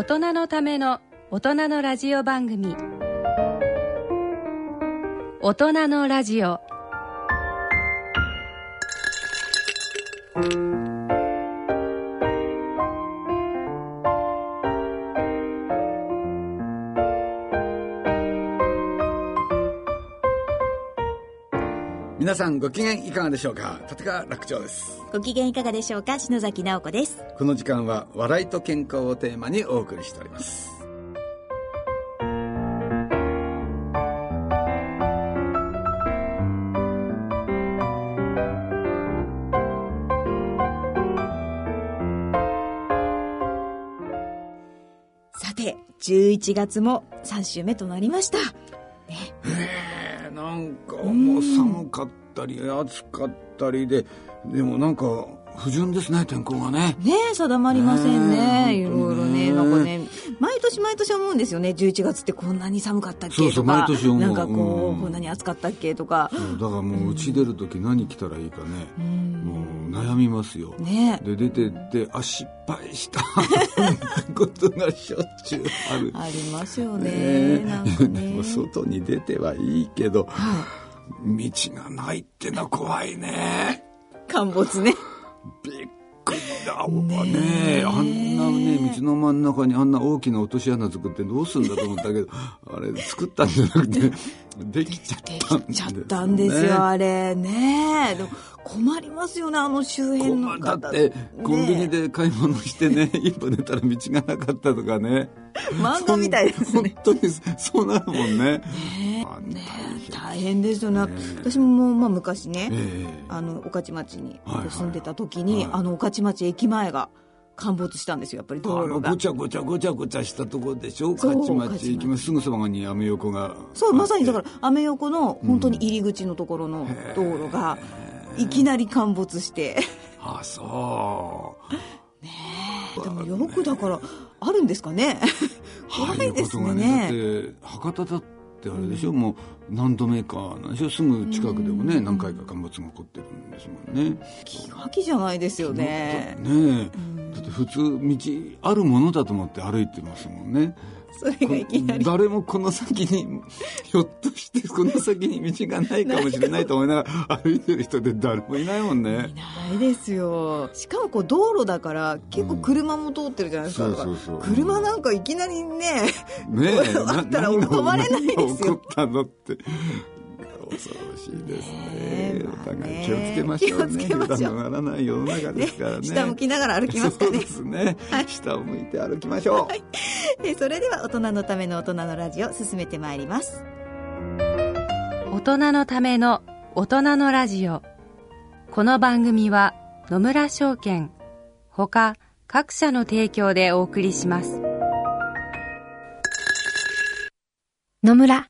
大人のための大人のラジオ番組。大人のラジオ。皆さんご機嫌いかがでしょうか？立川楽長です。ご機嫌いかがでしょうか？篠崎直子ですこの時間は笑いと健康をテーマにお送りしております。さて11月も3週目となりました。ね。えー、なんかもう寒かったり暑かったりででもなんか不純ですね天候がね。ね定まりませんね。ねいろいろねなんかね毎年毎年思うんですよね。11月ってこんなに寒かったっけとか。そうそう毎年思う。なんかこう、うん。こんなに暑かったっけとか。だからもう家出る時何着たらいいかね、もう悩みますよ、ね。で出てってあ失敗した。ことがしょっちゅうある。ありますよね。なんかでねも外に出てはいいけど、は道がないってのは怖いね。陥没ねびっくりだわね。あんなね道の真ん中にあんな大きな落とし穴作ってどうすんだと思ったけどあれ作ったんじゃなくてできちゃったんできちゃったんですよ、あれね。でも困りますよねあの周辺の困方だってコンビニねで買い物してね 一歩出たら道がなかったとかね。漫画みたいですね。本当にそうなるもんね。あね大変。ですよね。私ももう、まあ、昔ね、ええ。あの御徒町に住んでた時に、はい。あの御徒町駅前が陥没したんですよやっぱり道あ路が。のごちゃごちゃごちゃごちゃしたところでしょ？そう勝町行きます。すぐそばにアメ横がそうまさにだからアメ横の本当に入り口のところの道路がいきなり陥没して。あそう。でもよくだからあるんですかね？怖いですね。だって博多だってあれでしょ、もう何度目かなんでしょ？すぐ近くでもね、何回か陥没が起こってるんですもんね。気が気じゃないですよね。ねえ、だって普通道あるものだと思って歩いてますもんねそれがいきなり。誰もこの先にひょっとしてこの先に道がないかもしれないと思いながら 歩いてる人って誰もいないもんね。ないですよ。しかもこう道路だから結構車も通ってるじゃないですか,、そうそうそう。車なんかいきなりねねえ。あったら止まれないですよ。起こったのって恐ろしいですね。お互いまあね。気をつけましょうね。気をつけましょう。油断のならない世の中ですからね。下向きながら歩きますかそうねですね、下を向いて歩きましょう、えそれでは大人のための大人のラジオ進めてまいります。大人のための大人のラジオ。この番組は野村証券ほか各社の提供でお送りします。野村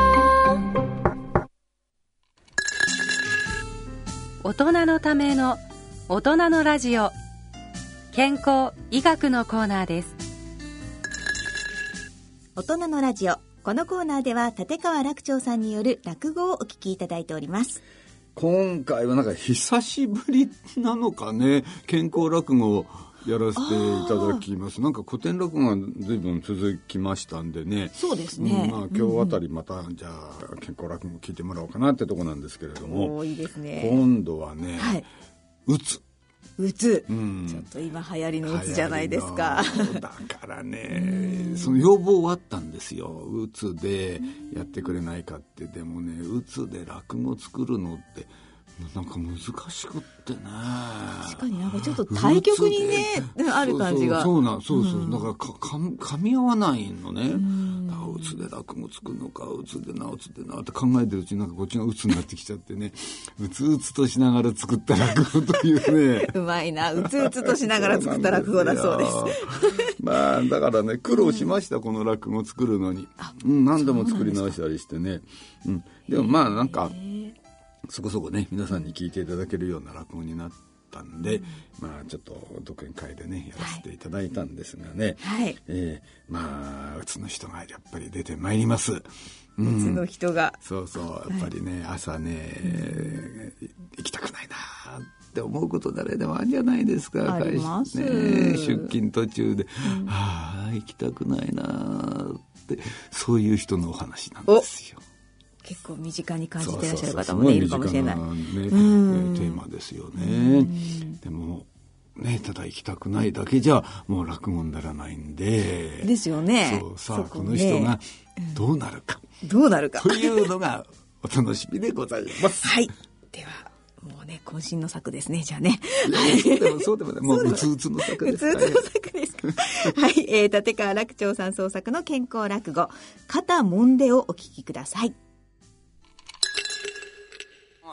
大人のための大人のラジオ。健康医学のコーナーです。大人のラジオ。このコーナーでは立川楽長さんによる落語をお聞きいただいております。今回はなんか久しぶりなのかね。健康落語。をやらせていただきます。なんか古典落語が随分続きましたんでね。そうですね。うんまあ、今日あたりまた、じゃあ健康落語聞いてもらおうかなってとこなんですけれども。おーいいですね。今度はね、はい。うつうつ、うん。ちょっと今流行りのうつじゃないですか。だからねその要望はあったんですよ。うつでやってくれないかって。でもねうつで落語作るのってなんか難しくってね。確かになんかちょっと対極にねある感じが。そうそうそう。なん。そうそう、だからかか噛み合わないのね。だからうつで落語作るのかうつでなうつでなって考えてるうちになんかこっちがうつになってきちゃってね。うつうつとしながら作った落語というね。うまいな。うつうつとしながら作った落語だそうです。す。まあ、だからね、苦労しました、この落語作るのに。うん、何度も作り直したりしてね。うん。でもまあ、なんか、そこそこね、皆さんに聞いていただけるような落語になったんで、まあ、ちょっと独演会でね、やらせていただいたんですがね。はい。えーまあ、うつの人がやっぱり出てまいります。うん。うつの人が。そうそうやっぱりね、朝ね、行きたくないなって思うこと誰でもあるんじゃないですかあります。会社ね、出勤途中で、ああ行きたくないなってそういう人のお話なんですよ。結構身近に感じてらっしゃる方もねいるかもしれない。ねえーテーマですよね。でもねただ行きたくないだけじゃもう落語にならないんで。ですよね。そうさあね。この人がどうなるか。どうなるか。というのがお楽しみでございます。はい。ではもうね渾身の作ですねじゃあね。そうでもそうでもね、もううつうつの作うですつうつの作ですか。はい、えー、立川楽長さん創作の健康落語「肩もんで」をお聞きください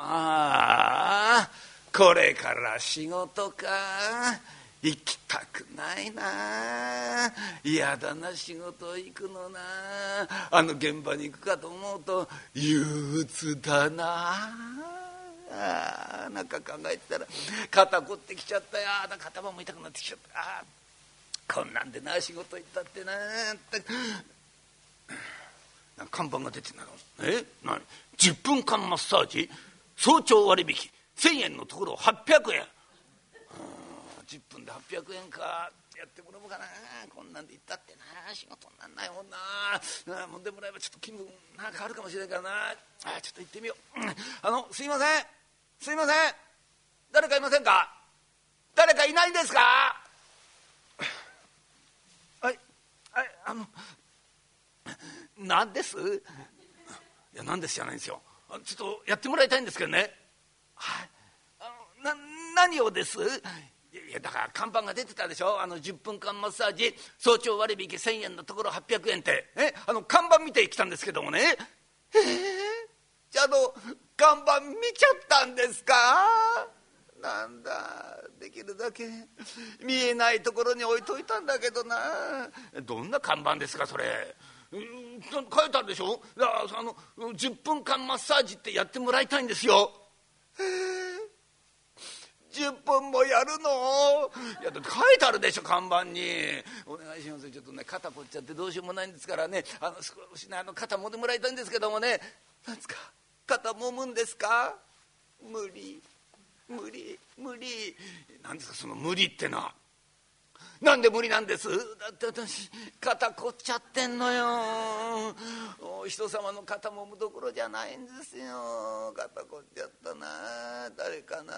ああこれから仕事か。行きたくないな。嫌だな仕事行くのな。あの現場に行くかと思うと憂鬱だな。あなんか考えてたら肩凝ってきちゃったよ。あ肩も痛くなってきちゃった。あこんなんでな仕事行ったってなって看板が出てんだろえ？何？10分間マッサージ？早朝割引1000円のところ800円。10分で800円か。やってもらおうかな。こんなんで行ったってな。仕事になんないもんな。あもんでもらえばちょっと気分なんかあるかもしれないからな。あちょっと行ってみよう、うんあのすいません。すいません。誰かいませんか？誰かいないんですか？はいはいあの何です？いや何ですじゃないんですよ。ちょっとやってもらいたいんですけどね。はい。あのな何をです？いやだから看板が出てたでしょ？あの10分間マッサージ早朝割引1,000円のところ800円って。え？あの看板見てきたんですけどもね。ええじゃあの看板見ちゃったんですか？なんだできるだけ見えないところに置いといたんだけどな。どんな看板ですかそれ？書いてあるでしょ？いやあの10分間マッサージってやってもらいたいんですよ。10分もやるの？いやだって書いてあるでしょ看板に。お願いしますちょっとね肩凝っちゃってどうしようもないんですからね。あの少しねあの肩もんでもらいたいんですけどもね。なんですか？肩もむんですか？無理。無理。無理。なんですか？その無理ってのは。なんで無理なんです？だって私肩凝っちゃってんのよ。お人様の肩もむどころじゃないんですよ。肩凝っちゃったな。誰かな？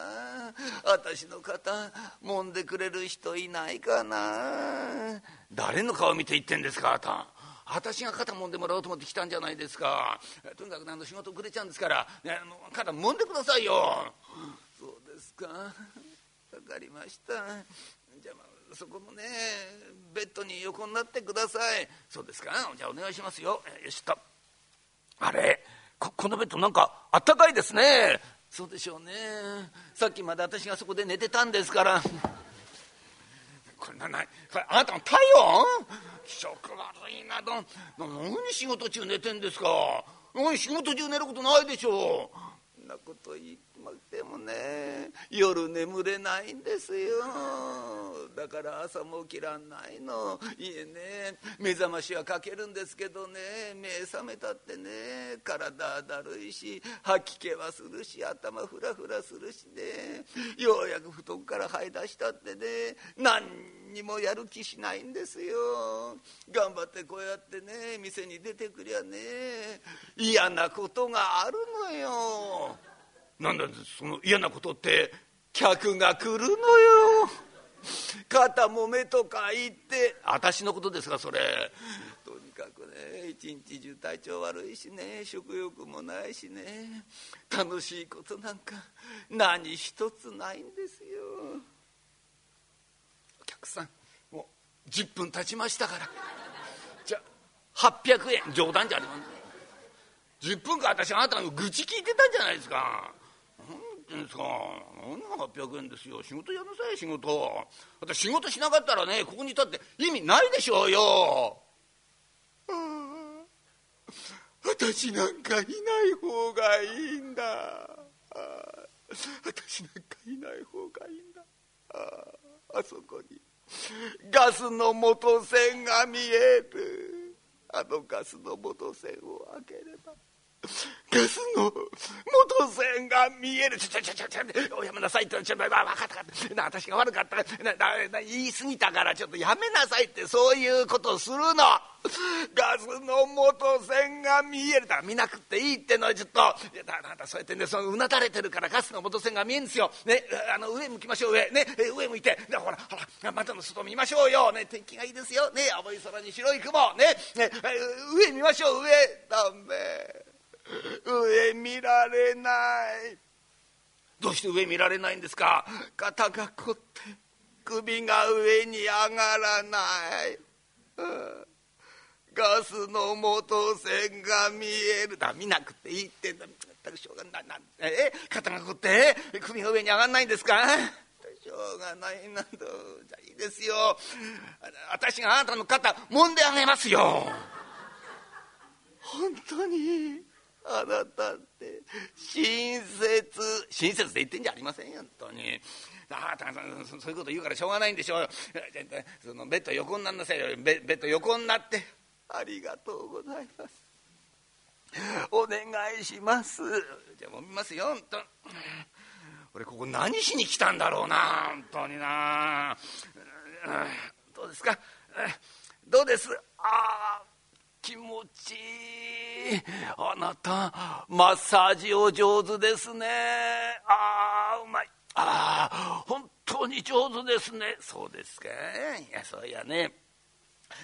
私の肩揉んでくれる人いないかな？誰の顔見て言ってんですかあた私が肩揉んでもらおうと思って来たんじゃないですか。とにかくねあの仕事遅れちゃうんですから、ね、あの肩揉んでくださいよ。そうですか。分かりました。じゃあ、まあ、そこのねベッドに横になってください。そうですか？じゃあお願いしますよ。えよしと。あれ？ここのベッドなんかあったかいですね。そうでしょうね。さっきまで私がそこで寝てたんですから。これななこれあなたの体温？気色悪いなど。何仕事中寝てんですか？何仕事中寝ることないでしょう。そんなこと言って。でもね夜眠れないんですよ。だから朝も起きらんないの。いえね目覚ましはかけるんですけどね目覚めたってね体だるいし吐き気はするし頭フラフラするしね。ようやく布団から這い出したってね何にもやる気しないんですよ。頑張ってこうやってね店に出てくりゃね嫌なことがあるのよ。なんだその嫌なことって客が来るのよ。肩もめとか言って。私のことですかそれ。とにかくね一日中体調悪いしね食欲もないしね楽しいことなんか何一つないんですよ。お客さんもう10分経ちましたから。じゃあ800円冗談じゃありません。10分間私あなたの愚痴聞いてたんじゃないですか。ってんですか何が800円ですよ。仕事やなさい仕事。私仕事しなかったらねここに立って意味ないでしょうよ。私なんかいない方がいいんだ。私なんかいない方がいいんだ。ああそこに。ガスの元栓が見える。あのガスの元栓を開ければ。ガスの。元栓が見える。ちょちょちょちょちょおやめなさいってちょ分かった分かった。私が悪かった。なな言い過ぎたからちょっとやめなさいってそういうことするの。ガスの元栓が見える。だから見なくていいってのはちょっといやだだだそうやってねそのうなだれてるからガスの元栓が見えんですよ、ね、あの上向きましょう上。ね上向いて。でほらほら窓の外見ましょうよ、ね、天気がいいですよ、ね、青い空に白い雲。ねね上見ましょう。上。ダメ。上見られない。どうして上見られないんですか？肩が凝って首が上に上がらない、ガスの元栓が見える。だ見なくていいって。んだ全くしょうがない。なんえ？肩が凝って首が上に上がらないんですか？しょうがないな。とじゃいいですよ。私があなたの肩揉んであげますよ。本当に。あなたって親切親切で言ってんじゃありませんよ本当に。ああそういうこと言うからしょうがないんでしょうそのベッド横になんなさいよ。ベベッド横になって。ありがとうございます。お願いします。じゃあもう見ますよ本当。俺ここ何しに来たんだろうな本当にな。どうですか？どうです？ああ気持ちいい。あなたマッサージお上手ですね。ああうまい。ああ本当に上手ですね。そうですか。いやそういやね。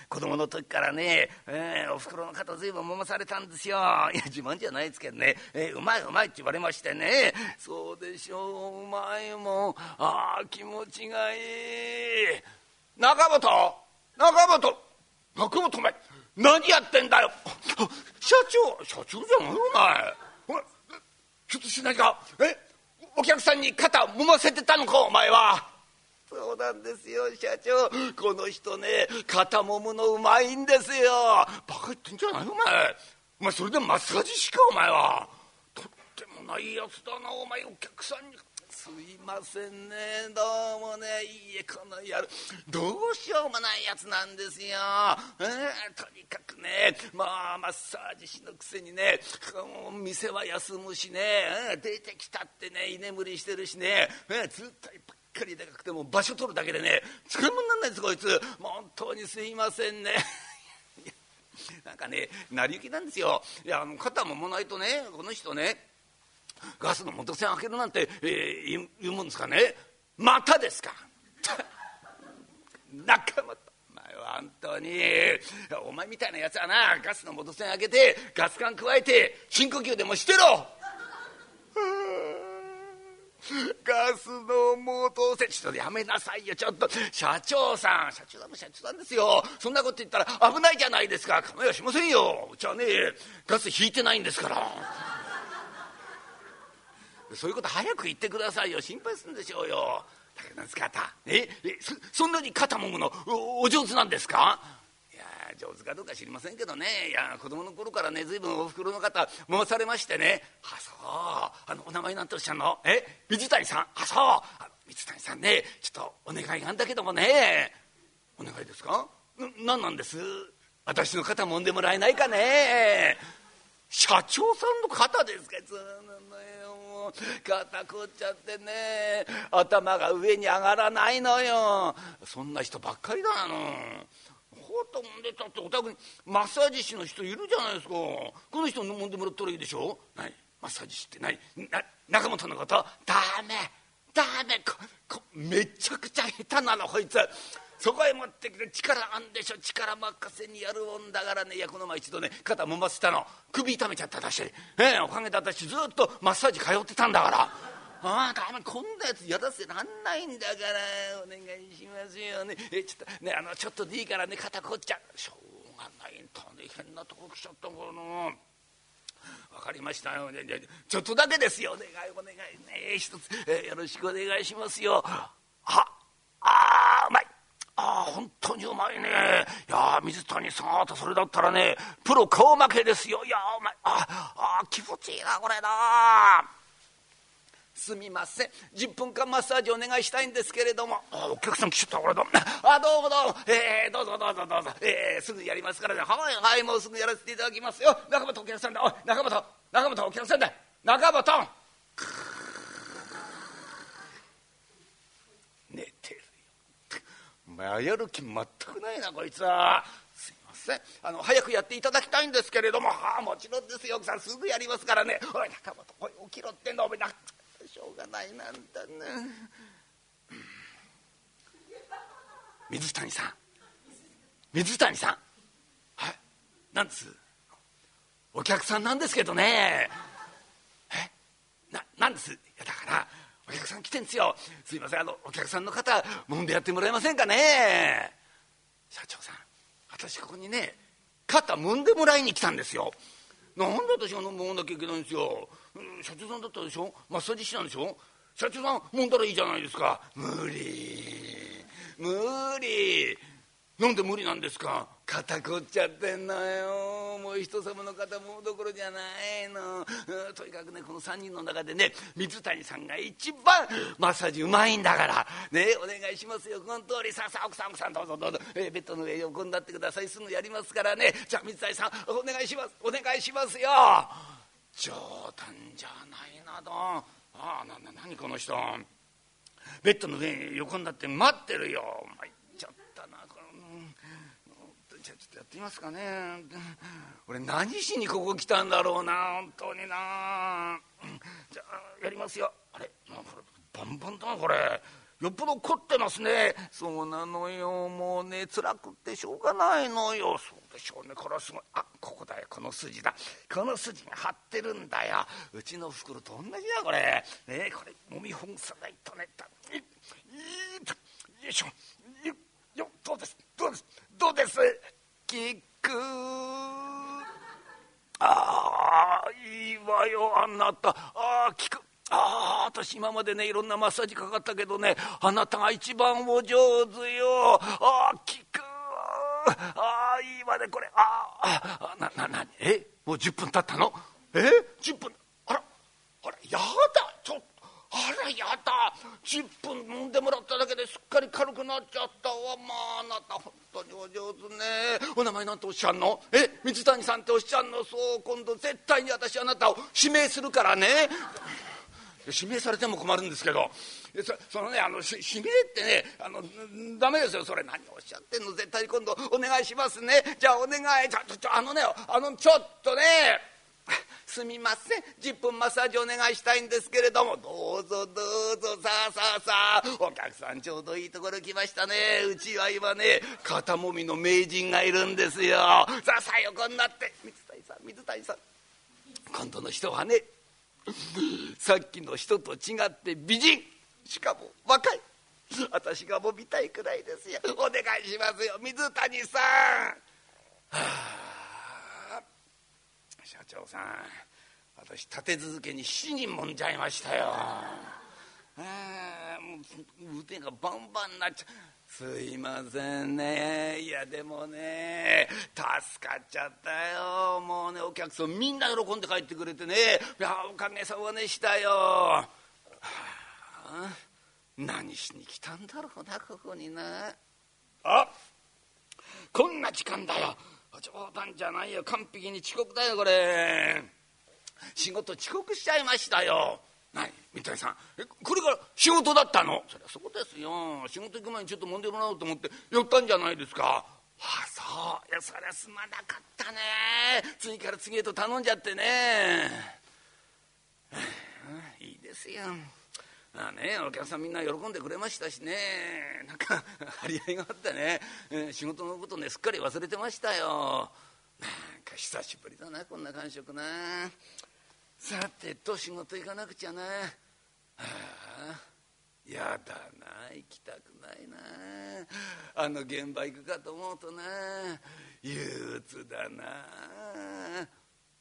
子供の時からね、えー、おふくろの肩ずいぶん揉まされたんですよ。いや自慢じゃないですけどね、えー、うまいうまいって言われましてね。そうでしょううまいもん。ああ気持ちがいい。中本中本中本お前何やってんだよ。社長社長じゃないお前。お前ひょっとして何か。え？お客さんに肩揉ませてたのかお前は。そうなんですよ社長。この人ね肩もむのうまいんですよ。バカ言ってんじゃないお前。お前それでマッサージ師かお前は。とってもないやつだなお前。お客さんにすいませんね。どうもねいいえこの野郎どうしようもないやつなんですよ、えー、とにかくねまあマッサージ師のくせにね店は休むしね、出てきたってね居眠りしてるしね、えー、ずっとばっかりでかくても場所取るだけでね使い物になんないですこいつ。もう本当にすいませんね。なんかね成り行きなんですよ。いやあの肩ももないとねこの人ねガスの元栓開けるなんて、えー、言うもんですかね？またですか？仲間お前は本当にお前みたいなやつはなガスの元栓開けてガス管加えて深呼吸でもしてろ！ガスの元栓。ちょっとやめなさいよ。ちょっと社長さん社長さんも社長さんですよ。そんなこと言ったら危ないじゃないですか。構いはしませんよ。うちはねガス引いてないんですから。そういうこと早く言ってくださいよ。心配するんでしょうよ。竹の姿え？え？そそんなに肩もむの？おお上手なんですか？いや上手かどうか知りませんけどね。いや子供の頃からね随分おふくろの方揉まされましてね。あそう。あのお名前なんておっしゃるの？え？水谷さん。あそう。あ水谷さんね。ちょっとお願いがあんだけどもね。お願いですか？何なんです？私の肩揉んでもらえないかね。社長さんの肩ですか？そうな肩凝っちゃってね頭が上に上がらないのよ。そんな人ばっかりだの。肩もんでたってお宅にマッサージ師の人いるじゃないですか。この人もんでもらったらいいでしょ？ない。マッサージ師ってない。な中本のことダメ。ダメ。ここめちゃくちゃ下手なのこいつ。そこへ持ってきて力あんでしょ。力任せにやるもんだからね。いやこの前一度ね肩もませたの。首痛めちゃった私、ええ、おかげで私ずっとマッサージ通ってたんだから。ああダメこんなやつやらせらんないんだから。お願いしますよね。えちょっとねあのちょっとでいいからね肩こっちゃしょうがない大変なとこ来ちゃったからな。分かりましたよ、ちょっとだけですよ。お願いお願い。ね一つ、えー、よろしくお願いしますよ。ああうまい。ああ本当にうまいね。いや水谷さんあとそれだったらねプロ顔負けですよ。いやうまいああ気持ちいいなこれな。すみません。10分間マッサージお願いしたいんですけれども。あお客さん来ちゃったこれだ。あどうもどうも、えー、どうぞどうぞどうぞ、えー、すぐやりますからね。はいはいもうすぐやらせていただきますよ。中本お客さんだ。おい中本中本お客さんだ。中本寝てるよまあやる気全くないなこいつは。すいません。あの早くやっていただきたいんですけれども。はあもちろんですよ奥さん。すぐやりますからね。おい中本おい起きろってんだお前なしょうがないなんだな水谷さん。水谷さん。はいなんです？お客さんなんですけどね。え？ななんです？いやだからお客さん来てんですよ。すいませんあのお客さんの方揉んでやってもらえませんかね？社長さん私ここにね肩揉んでもらいに来たんですよ。なんで私がもんなきゃいけないんですよ。社長さんだったでしょ？マッサージ師なんでしょ？社長さん揉んだらいいじゃないですか。無理。無理。なんで無理なんですか？肩凝っちゃってんのよ。もう人様の肩もどころじゃないの。とにかくねこの3人の中でね水谷さんが一番マッサージうまいんだから。ねお願いしますよ。この通り。さあさあ奥さん奥さんどうぞどうぞ、えー、ベッドの上横になってください。すぐやりますからね。じゃあ水谷さんお願いします。お願いしますよ。冗談じゃないなどああなな何この人。ベッドの上横になって待ってるよ。参っちゃったなこのじゃあちょっとやってみますかね。俺何しにここ来たんだろうな。本当にな。じゃあやりますよ。あれバンバンだなこれ。よっぽど凝ってますね。そうなのよ。もうね辛くってしょうがないのよ。そうでしょうね。これはすごい。あここだよ。この筋だ。この筋が張ってるんだよ。うちの袋と同じだこれ。ねこれもみほぐさないとね。いいよいしょ。よよどうです？どうです？どうです？キく。ああいいわよあなた。ああ聞く。ああ私今までねいろんなマッサージかかったけどねあなたが一番お上手よ。ああ聞く。ああいいわねこれ。ああなななにえ？もう10分経ったの？え？10分。あらあらやだ。あらやだ。10分飲んでもらっただけですっかり軽くなっちゃったわ。まああなた本当にお上手ね。お名前なんておっしゃんの？え？水谷さんっておっしゃんの？そう今度絶対に私あなたを指名するからね。指名されても困るんですけど。そのねあの指名ってねあのダメですよ。それ何おっしゃってんの？絶対に今度お願いしますね。じゃあお願い。ちょちょあのねあのちょっとね。すみません。10分マッサージお願いしたいんですけれども。どうぞどうぞ。さあさあさあ。お客さんちょうどいいところ来ましたね。うちは今ね肩もみの名人がいるんですよ。さあさあ横になって。水谷さん水谷さん。今度の人はねさっきの人と違って美人。しかも若い。私がもみたいくらいですよ。お願いしますよ。水谷さん、はあ、社長さん私立て続けに7人もんじゃいましたよ。あもう腕がバンバンになっちゃう。すいませんね。いやでもね助かっちゃったよ。もうねお客さんみんな喜んで帰ってくれてね。いやおかげさまでしたよ、はあ、何しに来たんだろうなここにな。あこんな時間だよ。冗談じゃないよ。完璧に遅刻だよこれ。仕事遅刻しちゃいましたよ。何三谷さん。えこれから仕事だったの？そりゃそうですよ。仕事行く前にちょっと揉んでもらおうと思って寄ったんじゃないですか。あそう。いやそりゃすまなかったね。次から次へと頼んじゃってね。いいですよ。あねお客さんみんな喜んでくれましたしね。なんか張り合いがあってね、えー仕事のことねすっかり忘れてましたよ。なんか久しぶりだなこんな感触な。さてと仕事行かなくちゃな。はあやだな行きたくないな。あの現場行くかと思うとな。憂鬱だな。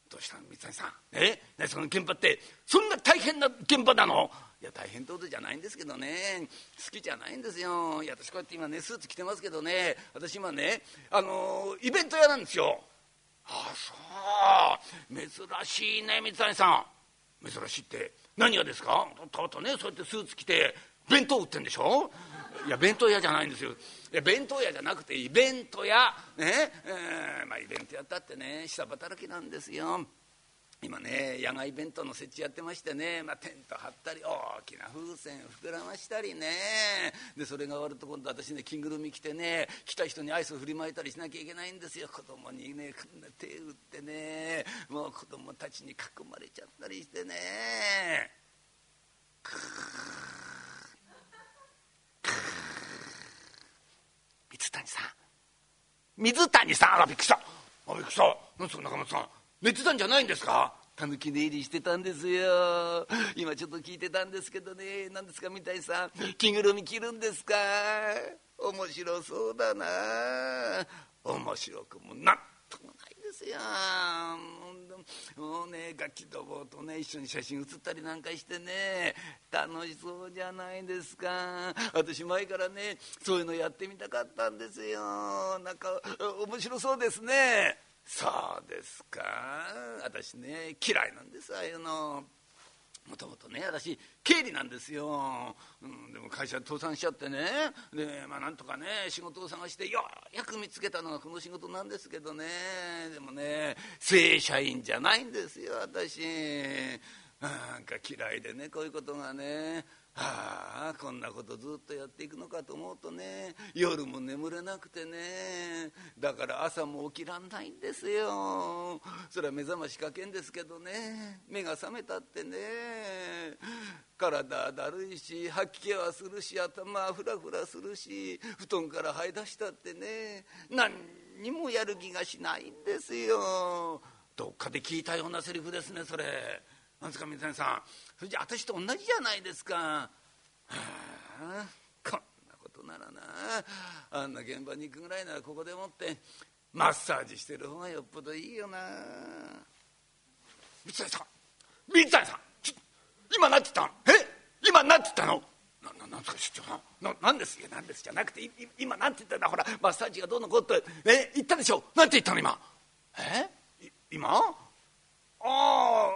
どうしたの三谷さん。えねその現場ってそんな大変な現場なの？いや大変ってことじゃないんですけどね。好きじゃないんですよ。いや私こうやって今ねスーツ着てますけどね。私今ねあのイベント屋なんですよ。ああそう。珍しいね三谷さん。珍しいって。何がですか？たまたねそうやってスーツ着て弁当売ってんでしょ？いや弁当屋じゃないんですよ。いや弁当屋じゃなくてイベント屋。ね。えーまあイベントやったってね下働きなんですよ。今ね野外弁当の設置やってましてね、まあ、テント張ったり大きな風船膨らましたりね。でそれが終わると今度私ね着ぐるみ着てね来た人にアイス振りまいたりしなきゃいけないんですよ。子供にねこんな手打ってね。もう子供たちに囲まれちゃったりしてね。水谷さん。水谷さん。あらびっくりした。あびっくりした。何ですか中松さん。寝てたんじゃないんですか？たぬき寝入りしてたんですよ。今ちょっと聞いてたんですけどね。何ですか三谷さん。着ぐるみ着るんですか？面白そうだな。面白くもなんともないですよ。もうね楽器どぼうとね一緒に写真写ったりなんかしてね。楽しそうじゃないですか。私前からねそういうのやってみたかったんですよ。なんか面白そうですね。そうですか。私ね嫌いなんですああいうの。もともとね私経理なんですよ、うん、でも会社倒産しちゃってね。でまあなんとかね仕事を探してようやく見つけたのがこの仕事なんですけどね。でもね正社員じゃないんですよ私。なんか嫌いでねこういうことがね。はあこんなことずっとやっていくのかと思うとね夜も眠れなくてねだから朝も起きらんないんですよ。それは目覚ましかけんですけどね目が覚めたってね体だるいし吐き気はするし頭はフラフラするし布団から這い出したってね何にもやる気がしないんですよ。どっかで聞いたようなセリフですねそれ。なんですか水谷さん。それじゃ私と同じじゃないですか。はあこんなことならな。あんな現場に行くぐらいならここでもってマッサージしてる方がよっぽどいいよな。水谷さん水谷さんちょ今何て言ったの？え？今何て言ったの？なななんですか出張さん？ななんです？よなんですじゃなくてい今なんて言ったんだ？ほらマッサージがどうのこうってえ？言ったでしょ？なんて言ったの今？え？今？ああ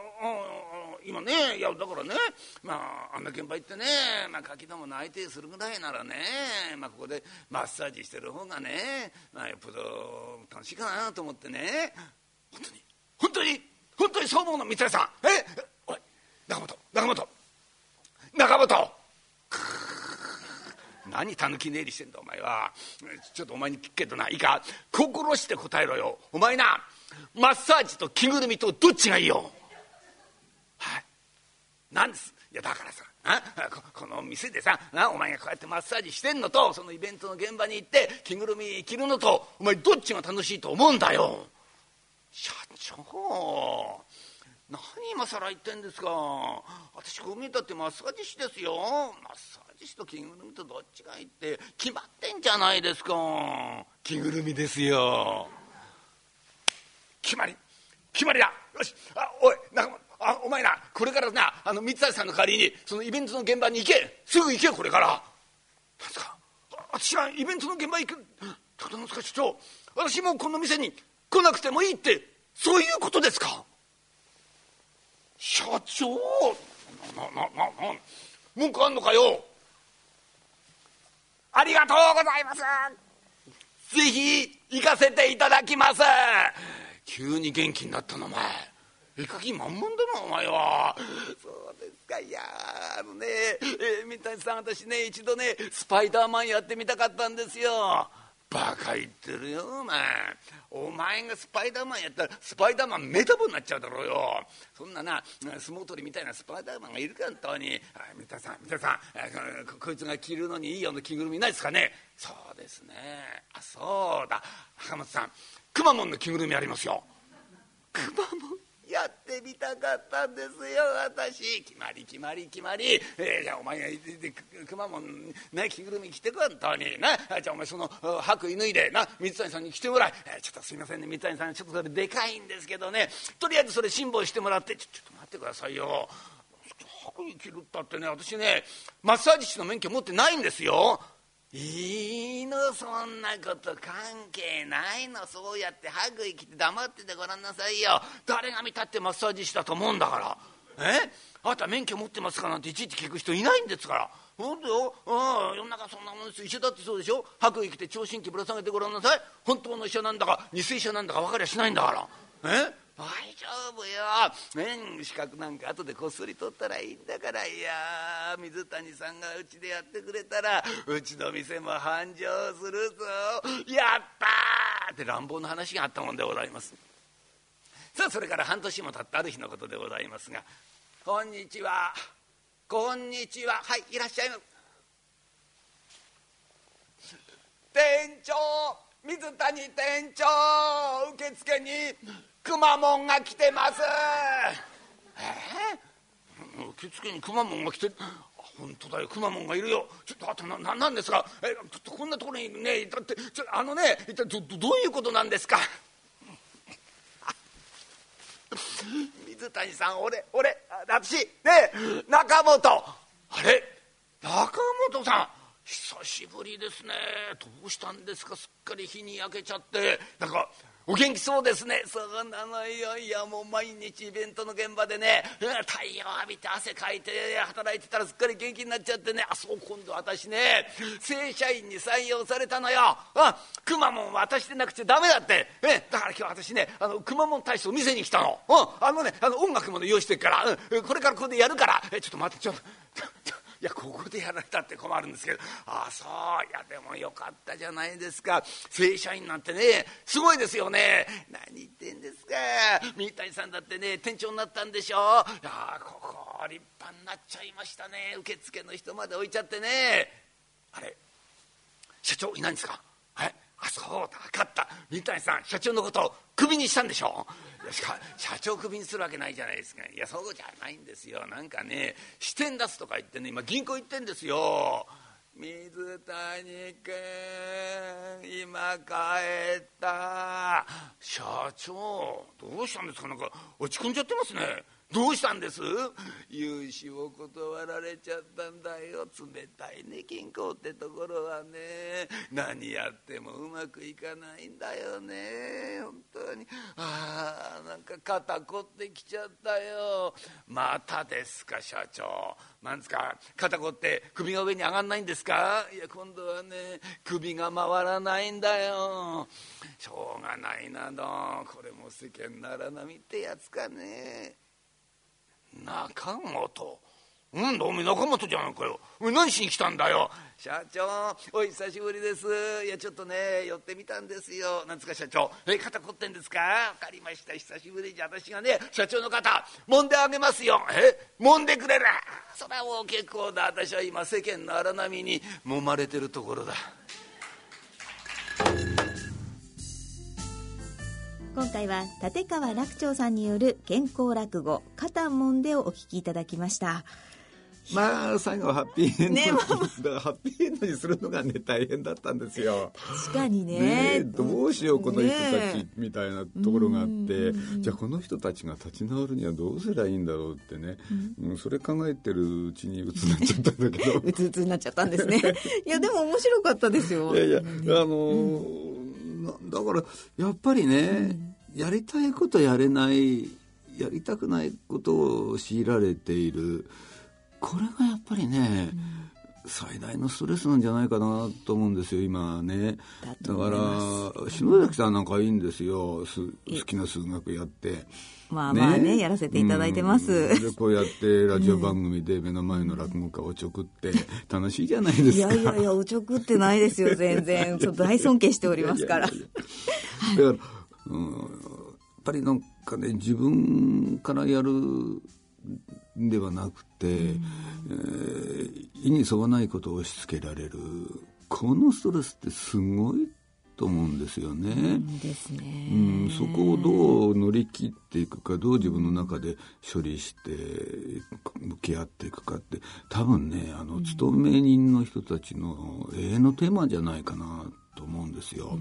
今ねいやだからねまああんな現場行ってね、まあ、柿どもの相手するぐらいならね、まあ、ここでマッサージしてる方がね、まあ、よっぽど楽しいかなと思ってね。本当に本当に本当にそう思うの三谷さん。えおい中本中本。中本。何たぬき寝入りしてんだお前は。ちょっとお前に聞くけどな。いいか。心して答えろよ。お前なマッサージと着ぐるみとどっちがいいよ？何です。いやだからさあこの店でさお前がこうやってマッサージしてんのとそのイベントの現場に行って着ぐるみ着るのとお前どっちが楽しいと思うんだよ。社長何今更言ってんですか。私こう見えたってマッサージ師ですよ。マッサージ師と着ぐるみとどっちがいいって決まってんじゃないですか。着ぐるみですよ。決まり決まりだ。よし。あおい仲間。あお前なこれからなあの三谷さんの代わりにそのイベントの現場に行け。すぐ行けこれから。何ですか。あ私がイベントの現場行く。ただなんですか社長。私もこの店に来なくてもいいってそういうことですか。社長。なななな文句あんのかよ。ありがとうございます。ぜひ行かせていただきます。急に元気になったなお前。行く気満々だなお前は。そうですか。いやあのね、えー、三谷さん私ね一度ねスパイダーマンやってみたかったんですよ。バカ言ってるよお前。お前がスパイダーマンやったらスパイダーマンメタボになっちゃうだろうよ。そんなな相撲取りみたいなスパイダーマンがいるか本当に。三田さん三田さんここいつが着るのにいいような着ぐるみないですかね。そうですね。あそうだ。赤松さんくまモンの着ぐるみありますよ。くまモン？やってみたかったんですよ私。決まり決まり決まり、えー、じゃあお前がくまモンね着ぐるみ着てこんとに。な。じゃあお前その白衣脱いでな。水谷さんに着てもらい、えー、ちょっとすいませんね。水谷さんちょっとそれでかいんですけどね。とりあえずそれ辛抱してもらって。ちょちょっと待ってくださいよ。白衣着るったってね私ねマッサージ師の免許持ってないんですよ。いいのそんなこと関係ないの。そうやって白衣着て黙っててごらんなさいよ。誰が見たってマッサージ師だと思うんだから。え？あなた免許持ってますかなんていちいち聞く人いないんですから。本当よ、うん、世の中そんなもんです医者だってそうでしょ？白衣着て聴診器ぶら下げてごらんなさい。本当の医者なんだか偽医者なんだか分かりゃしないんだから。え？大丈夫よ、ね、資格なんか後でこっそり取ったらいいんだから。いや水谷さんがうちでやってくれたらうちの店も繁盛するぞ。やったー！って乱暴な話があったもんでございます。さあそれから半年も経ったある日のことでございますが「こんにちは。こんにちは。はいいらっしゃいます」店長水谷店長受付に。くまモンが来てます。えー、受付にくまモンが来て本当だよ。くまモンがいるよ。ちょっとあとななんですかえちょっとこんなところにねだって。ちょあのね一体どどういうことなんですか？水谷さん俺俺私ね中本。あれ？中本さん。久しぶりですね。どうしたんですか？すっかり日に焼けちゃって。なんかお元気そうですね。そうなのよ。いやもう毎日イベントの現場でね。太陽浴びて汗かいて働いてたらすっかり元気になっちゃってね。あそう今度私ね正社員に採用されたのよ。くまモン私でなくちゃダメだって。えだから今日私ねあのくまモン体操見せに来たの。うん。あのねあの音楽も、ね、用意してるから、うん、これからここでやるから。えちょっと待ってちょっと。いやここでやられたって困るんですけど。ああそう。いやでもよかったじゃないですか。正社員なんてねすごいですよね。何言ってんですか。三谷さんだってね店長になったんでしょ。いやここ立派になっちゃいましたね。受付の人まで置いちゃってね。あれ社長いないんですか？そうだ分かった。三谷さん社長のことをクビにしたんでしょしか社長クビにするわけないじゃないですか。いやそうじゃないんですよ。なんかね支店出すとか言ってね今銀行行ってんですよ。水谷君今帰った。社長どうしたんですか？なんか落ち込んじゃってますね。どうしたんです？融資を断られちゃったんだよ。冷たいね銀行ってところはね。何やってもうまくいかないんだよね。本当に。ああなんか肩凝ってきちゃったよ。またですか社長。なんですか？肩凝って首が上に上がんないんですか？いや今度はね首が回らないんだよ。しょうがないなのこれも世間なら波ってやつかね。中本。うんだおめ中本じゃないかよ。お前何しに来たんだよ。社長お久しぶりです。いやちょっとね寄ってみたんですよ。なんですか社長？え肩凝ってんですか？分かりました。久しぶりじゃ私がね社長の肩揉んであげますよ。え揉んでくれる。それはもう結構だ。私は今世間の荒波に揉まれてるところだ。今回は立川楽長さんによる健康落語「肩もんで」をお聞きいただきました。まあ最後はハッピーエンド、ね、ハッピーエンドにするのがね大変だったんですよ。確かにね。ねどうしようこの人たちみたいなところがあって、ね、じゃあこの人たちが立ち直るにはどうすりゃいいんだろうってね、うん、それ考えてるうちにうつになっちゃったんだけど。うつうつになっちゃったんですね。いやでも面白かったですよ。いやいやあのー、だからやっぱりね、やりたいことやれないやりたくないことを強いられている。これがやっぱりね、最大のストレスなんじゃないかなと思うんですよ今ね。だから篠崎さんなんかいいんですよ。す好きな数学やって。まあまあねやらせていただいてます。うん。でこうやってラジオ番組で目の前の落語家をちょくって楽しいじゃないですか。いやいやいやおちょくってないですよ全然。大尊敬しておりますから。だから、うん、やっぱりなんかね自分からやるんではなくて、えー意に沿わないことを押し付けられるこのストレスってすごいと思うんですよね。ですね。うん、そこをどう乗り切っていくかどう自分の中で処理して向き合っていくかって多分ねあの勤め人の人たちの永遠のテーマじゃないかなですよ。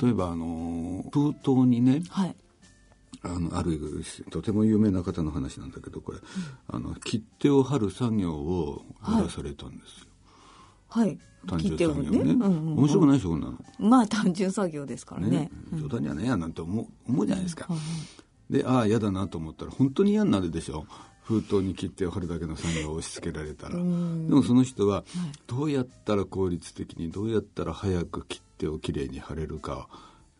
例えばあの封筒にねはい。あのあるとても有名な方の話なんだけどこれ、あの切手を貼る作業をやらされたんですよ。はい。単純作業ね。うんうん面白くないでしょこんなの。まあ単純作業ですからね。ね、冗談じゃねえやなんて思う思うじゃないですか、でああ嫌だなと思ったら本当に嫌になるでしょ封筒に切手を貼るだけの作業を押し付けられたら。でもその人はどうやったら効率的にどうやったら早く切手をきれい。に貼れるか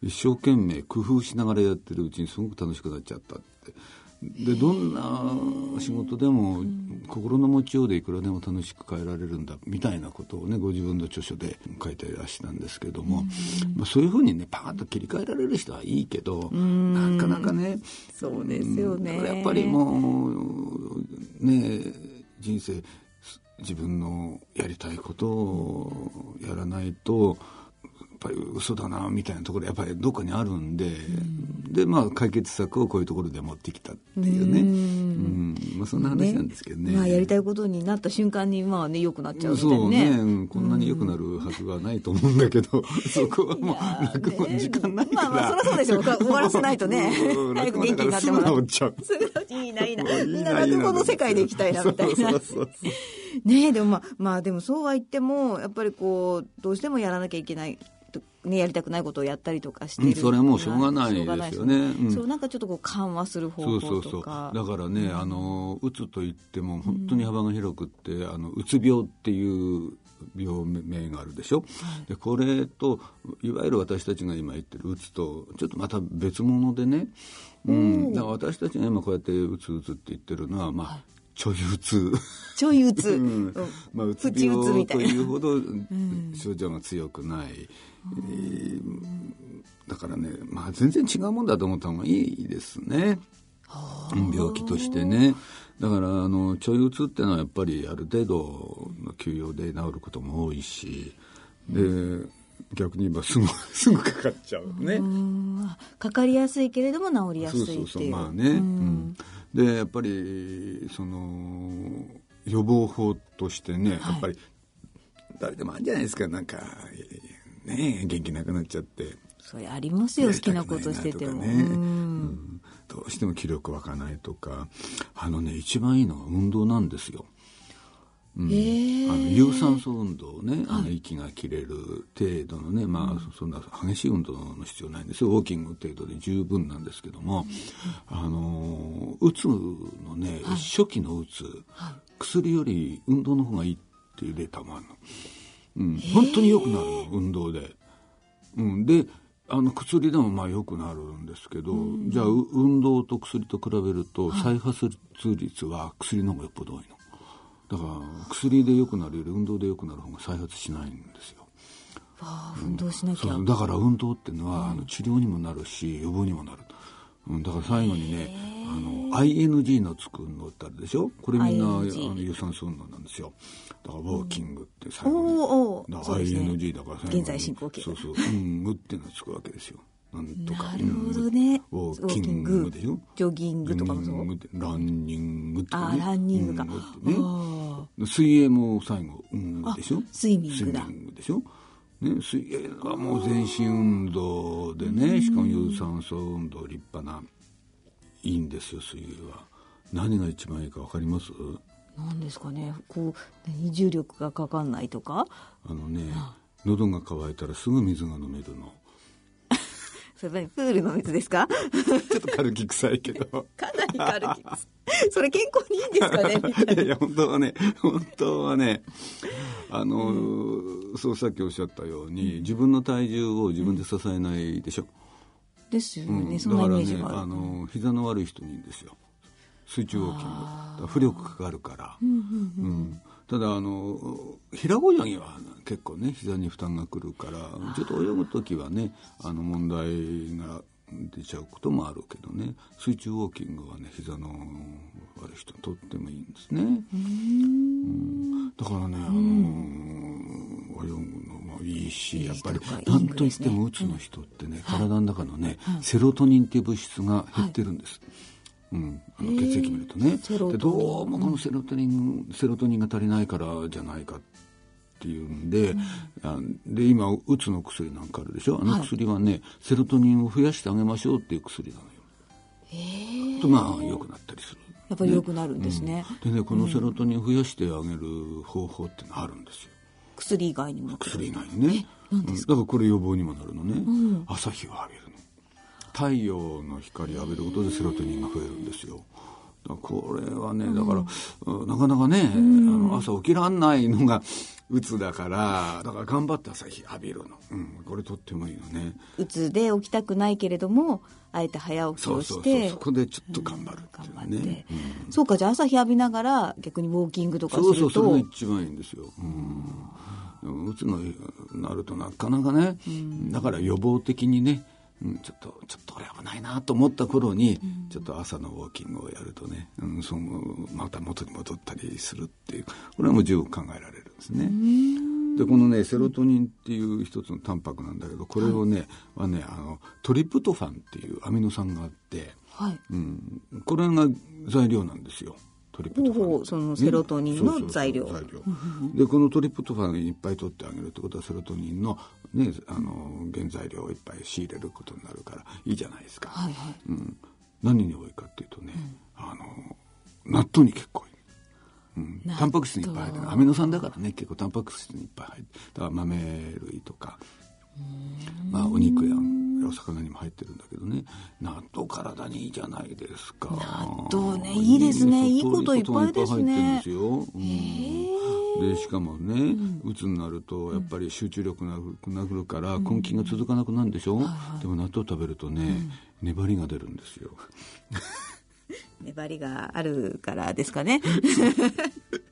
一生懸命工夫しながらやってるうちにすごく楽しくなっちゃったってでどんな仕事でも心の持ちようでいくらでも楽しく変えられるんだみたいなことをねご自分の著書で書いてらしたんですけども、まあ、そういうふうにねパーッと切り替えられる人はいいけどなかなかねそうですよね。だからやっぱりもうね人生自分のやりたいことをやらないとぱり嘘だなみたいなところやっぱりどっかにあるんで、でまあ解決策をこういうところで持ってきたっていうね。うん。まあ、そんな話なんですけどね。まあやりたいことになった瞬間にまあね良くなっちゃうみたいなそうね、ねうんこんなに良くなるはずはないと思うんだけど、そこはもう落語時間ないから。まあまあそりゃそうでしょう。終わらせないとね。うん。早く元気になってもらう。すぐ治っちゃう。いいな。いいなみんな落語の世界で行きたいなみたいな。そうそうそう ねえでもまあまあでもそうは言ってもやっぱりこうどうしてもやらなきゃいけないとねやりたくないことをやったりとかしてるうんそれはもうしょうがないですよね。うん。そうなんかちょっっとこう緩和する方法そうそうそう。だからね、あのうつといっても本当に幅が広くって、あのうつ病っていう病名があるでしょ、でこれといわゆる私たちが今言ってるうつとちょっとまた別物でね、うん、だから私たちが今こうやってうつうつって言ってるのはまあ、ちょいうつちょいうつ、うん。まあ、うつ病というほど症状が強くない、えーだからね、まあ、全然違うもんだと思った方がいいですね。うん病気としてね。だからあのちょいうつっていうのはやっぱりある程度の休養で治ることも多いし。で逆に言えばすぐ すぐかかっちゃうね。うん。かかりやすいけれども治りやすいっていう。そうそうそう。まあね、うんでやっぱりその予防法としてね、やっぱり誰でもあるんじゃないですか。なんかね元気なくなっちゃって。それありますよ好きなことしてても、ね。うん。うん。どうしても気力湧かないとか。あのね一番いいのは運動なんですよ。うん。あの有酸素運動ね、あの息が切れる程度のね、まあそんな激しい運動の必要ないんですよ。ウォーキング程度で十分なんですけども、あのうつのね、初期のうつ、薬より運動の方がいいっていうデータもあるの、うん、本当に良くなるの運動で、うん、であの薬でもまあ良くなるんですけど、じゃあう運動と薬と比べると再発率は薬の方がよっぽど多いのだから薬で良くなるより運動で良くなる方が再発しないんですよ。ああ運動しなきゃ、そうだから運動っていうのは、あの治療にもなるし予防にもなる、うん、だから最後にねあの ING のつくのってあるでしょ？これみんなあ ING の有酸素運動なんですよ。だからウォーキングって最後に、おーおー。だから ING だから最後に。現在進行形そうそう。うんぐっていうのがつくわけですよなんとかなるほどね。うん。ウォーキング。でしょ？ジョギングとかもそう？ランニングって。ランニングってねあーランニングかね。あ水泳も最後、うん、でしょ？スイミングだ。スイミングでしょ？ね、水泳はもう全身運動でねしかも有酸素運動立派ないいんですよ水泳は。何が一番いいか分かります？なんですかね？こう何重力がかかんないとか？あのね喉が渇いたらすぐ水が飲めるのそれ何？プールの水ですか？ちょっと軽き臭いけど。かなり軽き。それ健康にいいんですかね？みたいないやいや、本当はね、本当はね、あの、そうさっきおっしゃったように、自分の体重を自分で支えないでしょ？ですよね、うんそんなイメージだからね、がある。あの、膝の悪い人にいいんですよ。水中ウォーキング。浮力かかるから。うんただあの平泳ぎは結構ね膝に負担がくるからちょっと泳ぐ時はねあの問題が出ちゃうこともあるけどね水中ウォーキングはね膝の悪い人にとってもいいんですね。うん。だからね、あの泳ぐのもいいしやっぱり何といってもうつの人ってね、体の中のね、セロトニンっていう物質が減ってるんです。うん、あの血液見るとねでどうもこのセロトニン、セロトニンが足りないからじゃないかっていうんで,、あで今うつの薬なんかあるでしょ？あの薬はね、セロトニンを増やしてあげましょうっていう薬なのよ。とまあ良くなったりする。やっぱり良くなるんですね。でねこのセロトニンを増やしてあげる方法ってのあるんですよ。薬以外にも。薬以外にね。うんだからこれ予防にもなるのね。朝日を浴びるの。太陽の光を浴びることでセロトニンが増えるんですよ。これはね、だから、うんなかなかね、あの朝起きらんないのが うつだから、だから頑張って朝日浴びるの。うん、これとってもいいのね。うつで起きたくないけれども、あえて早起きをそうそうそう。してそ、こでちょっと頑張るって頑いうね。うんそうか、じゃあ朝日浴びながら逆にウォーキングとかすると、そうそう、それが一番いいんですよ。うん。うつのなるとなかなかね、だから予防的にね、うん、ちょっと、ちょっとこれ危ないなと思った頃に、ちょっと朝のウォーキングをやるとね、うん、そのまた元に戻ったりするっていう、これはもう十分考えられるんですね。で、このね、セロトニンっていう一つのタンパクなんだけど、これをね、はね、あの、トリプトファンっていうアミノ酸があって、はい。うん、これが材料なんですよ。トリプトファン。そのセロトニンの材料でこのトリプトファンいっぱい取ってあげるってことはセロトニンの,、ね、あの原材料をいっぱい仕入れることになるからいいじゃないですか。はいはい。うん、何に多いかっていうとね、あの納豆に結構いい。うん、タンパク質にいっぱい入ってるアミノ酸だからね結構タンパク質にいっぱい入ってだから豆類とかまあお肉やお魚にも入ってるんだけどね。納豆体にいいじゃないですか。納豆ねいいですね。いいこといっぱいですね。ですよ、うん、でしかもねうつになるとやっぱり集中力がなくなるから根気が続かなくなるんでしょ、でも納豆食べるとね、粘りが出るんですよ。粘りがあるからですかね。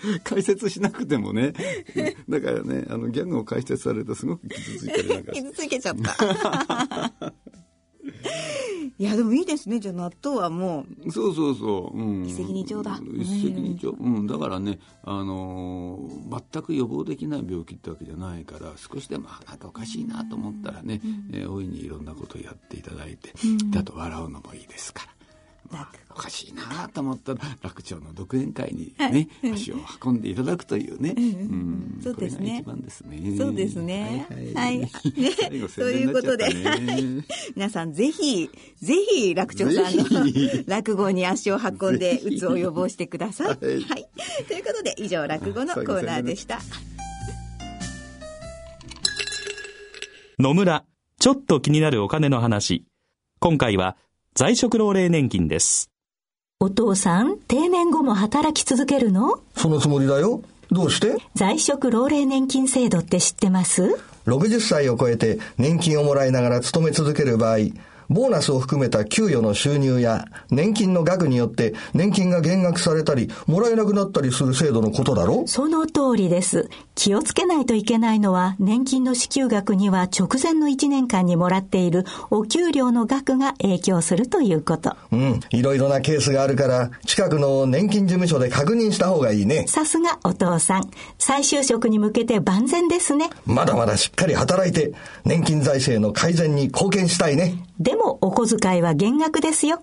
解説しなくてもね だからねあのギャグを解説されるとすごく傷ついたりなんか傷つけちゃった。いや、でもいいですね。じゃあ納豆はもう、そうそうそう。うん、一石二鳥だ一石二鳥。うん。だからね、あのー全く予防できない病気ってわけじゃないから、少しでも、あなんかおかしいなと思ったらね、えー大いにいろんなことをやっていただいて、であと笑うのもいいですから。まあおかしいなと思ったら楽町の独演会にね、足を運んでいただくというね、うんそうですね。これが一番ですね。そうですね。はい、はい。最後宣ということで。ね 皆さんぜひ、ぜひ楽長さんの落語に足を運んで、うつを予防してください。はい。はい。ということで、以上、落語のコーナーでした。野村、ちょっと気になるお金の話。今回は在職老齢年金です。お父さん、定年後も働き続けるの？そのつもりだよ。どうして？在職老齢年金制度って知ってます ?60 歳を超えて年金をもらいながら勤め続ける場合、ボーナスを含めた給与の収入や年金の額によって年金が減額されたり、もらえなくなったりする制度のことだろその通りです。気をつけないといけないのは、年金の支給額には直前の1年間にもらっているお給料の額が影響するということ。うん、いろいろなケースがあるから、近くの年金事務所で確認した方がいいね。さすがお父さん。再就職に向けて万全ですね。まだまだしっかり働いて、年金財政の改善に貢献したいね。でも、お小遣いは減額ですよ。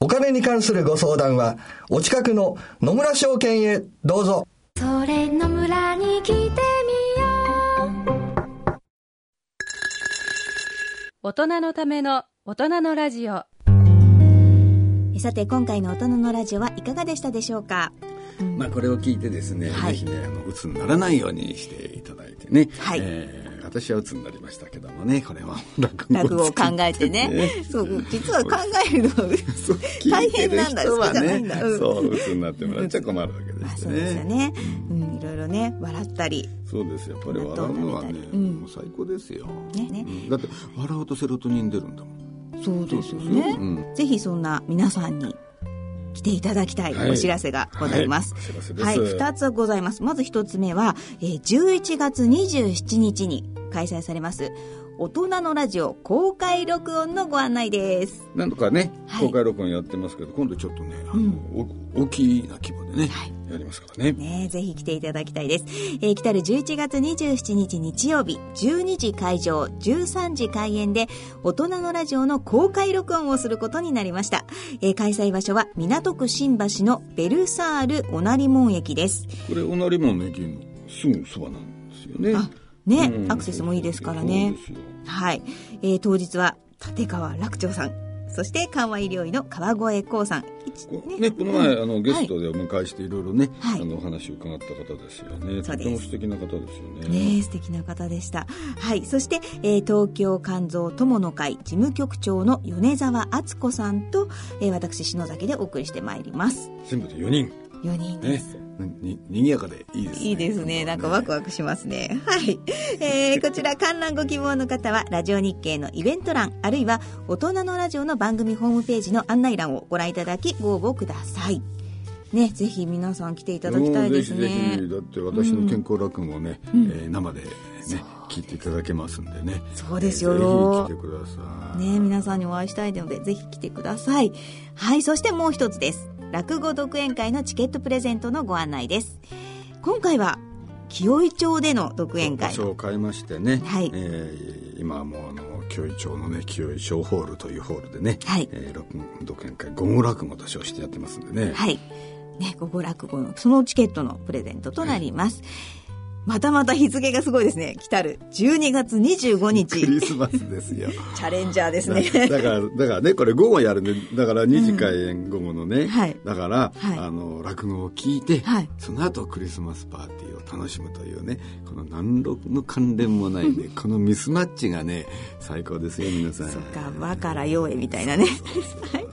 お金に関するご相談は、お近くの野村証券へどうぞ。それの村に来てみよう。大人のための大人のラジオ。さて、今回の大人のラジオはいかがでしたでしょうか？まあこれを聞いてですね、はい。ぜひねあの鬱にならないようにしていただいてね、はい。えー私は鬱になりましたけどもねこれは。落 落語を考えてね。そう、実は考えるの、大変なんだ、そうじゃないんねだ。うんそう。鬱になってもらっちゃ困るわけでまあすそうですよね。ね。うん、いろいろね、笑ったり。そうですよ。やっぱり笑うのはね、うん。もう最高ですよ、ね。ねうん。だって笑うとセロトニン出るんだもん。そうですよね。そううん。ぜひそんな皆さんに来ていただきたいはい。お知らせがございます。はい。お知らせです。はい、二つございます。まず一つ目は、えー11月27日に開催されます、大人のラジオ公開録音のご案内です。なんとかねはい公開録音やってますけど、今度ちょっとねあの、お大きな規模でね、はいやりますからねねぜひ来ていただきたいです。えー来たる11月27日日曜日、12時会場、13時開演で、大人のラジオの公開録音をすることになりました。えー開催場所は港区新橋のベルサール小成門駅です。これ小成門の駅のすぐそばなんですよねあね、うんアクセスもいいですからねはい。えー当日は、立川楽長さん、そして緩和医療医の川越光さん。一こね、この前、あのゲストはいでお迎えしていろいろね、はいあのお話を伺った方ですよね。とても素敵な方ですよね。ねえ素敵な方でした。はい。そして、えー東京肝臓友の会事務局長の米沢敦子さんと、えー私、篠崎でお送りしてまいります。全部で4人。4人でねす。。に、にぎやかでいいですね。いいですね。なんかワクワクしますね。はい。えーこちら観覧ご希望の方は、ラジオ日経のイベント欄、あるいは大人のラジオの番組ホームページの案内欄をご覧いただき、ご応募ください。ね、ぜひ皆さん来ていただきたいですうんぜひぜねひ。だって私の健康落語をね、えー生でね、聞いていただけますんでね。そうですよえーぜひ来てください。ね皆さんにお会いしたいので、ぜひ来てください。はい、そしてもう一つです。落語独演会のチケットプレゼントのご案内です。今回は、清井町での独演場会。所を変えましてね、はいえー今はもうあの清井町のね清井小ホールというホールでね、はいえー録独演会午後落語と称してやってますんでね、はい。ね、午後落語の、そのチケットのプレゼントとなります。またまた日付がすごいですね。来たる12月25日。クリスマスですよチャレンジャーですね。だからだからねこれ午後やるんでだから2次開演午後のね、はいだから、はいあの落語を聞いて、はいその後クリスマスパーティーを楽しむというねこの何の関連もないね このミスマッチがね最高ですよ皆さんそっか、和から洋へみたいなね。はい。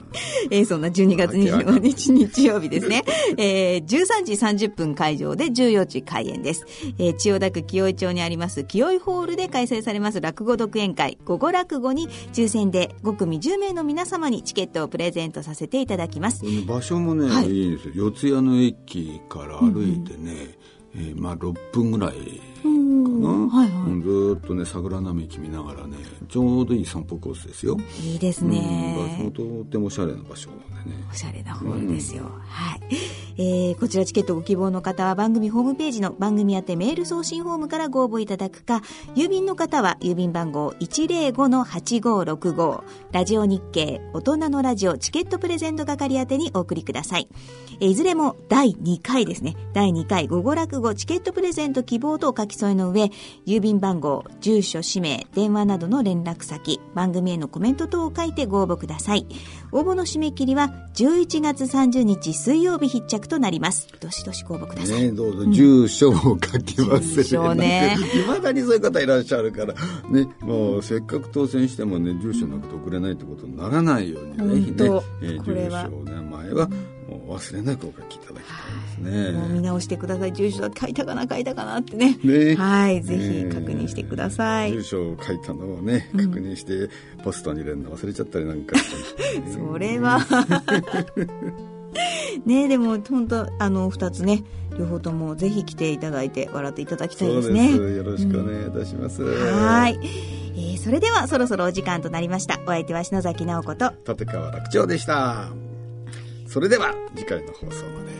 えーそんな12月25日日曜日ですね。えー13時30分会場で14時開演です。えー千代田区清井町にあります清井ホールで開催されます落語独演会、午後落語に抽選で5組10名の皆様にチケットをプレゼントさせていただきます。場所もね、はい。い、いんですよ。四谷の駅から歩いてね、えーまあ6分ぐらいはいはいうんずーっとね桜並木見ながらねちょうどいい散歩コースですよ、いいですうん。とってもおしゃれな場所でねおしゃれなホールですよ。はい。えー、こちらチケットご希望の方は番組ホームページの番組宛てメール送信フォームからご応募いただくか、郵便の方は郵便番号105-8565、ラジオ日経大人のラジオチケットプレゼント係宛てにお送りください。えーいずれも第2回ですね。第2回午後落語チケットプレゼント希望とお書き添えの上、郵便番号、住所、氏名、電話などの連絡先、番組へのコメント等を書いてご応募ください。応募の締め切りは11月30日水曜日必着となります。どしどしご応募ください。ねどうぞ住所を書き忘住所れねいまだにそういう方いらっしゃるからねもうせっかく当選してもね住所なくて送れないってことにならないようにぜひね本、えー住所名前はもう忘れなくお書きいただきたいね、もう見直してください。住所書いたかな書いたかなってね。ね。はい。ぜひ確認してください。住所を書いたのをね確認してポストに入れるの忘れちゃったりなんかね それは。ねでも本当あの2つね両方ともぜひ来ていただいて笑っていただきたいですね。よろしくお願いいたします、はい、えーそれではそろそろお時間となりました。お相手は篠崎直子と。立川楽長でした。それでは次回の放送まで